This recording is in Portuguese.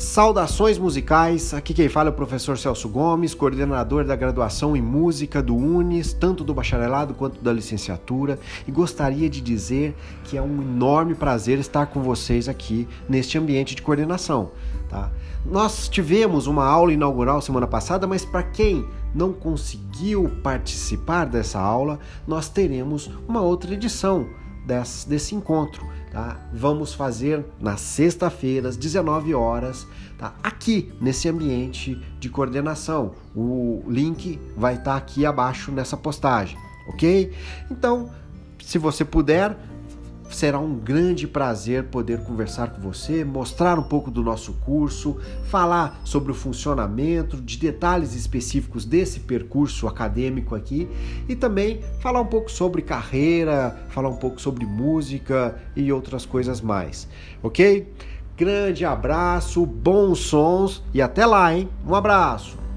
Saudações musicais, aqui quem fala é o professor Celso Gomes, coordenador da graduação em música do UNES, tanto do bacharelado quanto da licenciatura, e gostaria de dizer que é um enorme prazer estar com vocês aqui neste ambiente de coordenação. Tá? Nós tivemos uma aula inaugural semana passada, mas para quem não conseguiu participar dessa aula, nós teremos uma outra edição desse, desse encontro tá? Vamos fazer na sexta-feira, às 19 horas, tá? Aqui nesse ambiente de coordenação. O link vai estar tá aqui abaixo nessa postagem, ok? Então, se você puder, será um grande prazer poder conversar com você, mostrar um pouco do nosso curso, falar sobre o funcionamento, de detalhes específicos desse percurso acadêmico aqui e também falar um pouco sobre carreira, falar um pouco sobre música e outras coisas mais, ok? Grande abraço, bons sons e até lá, hein? Um abraço!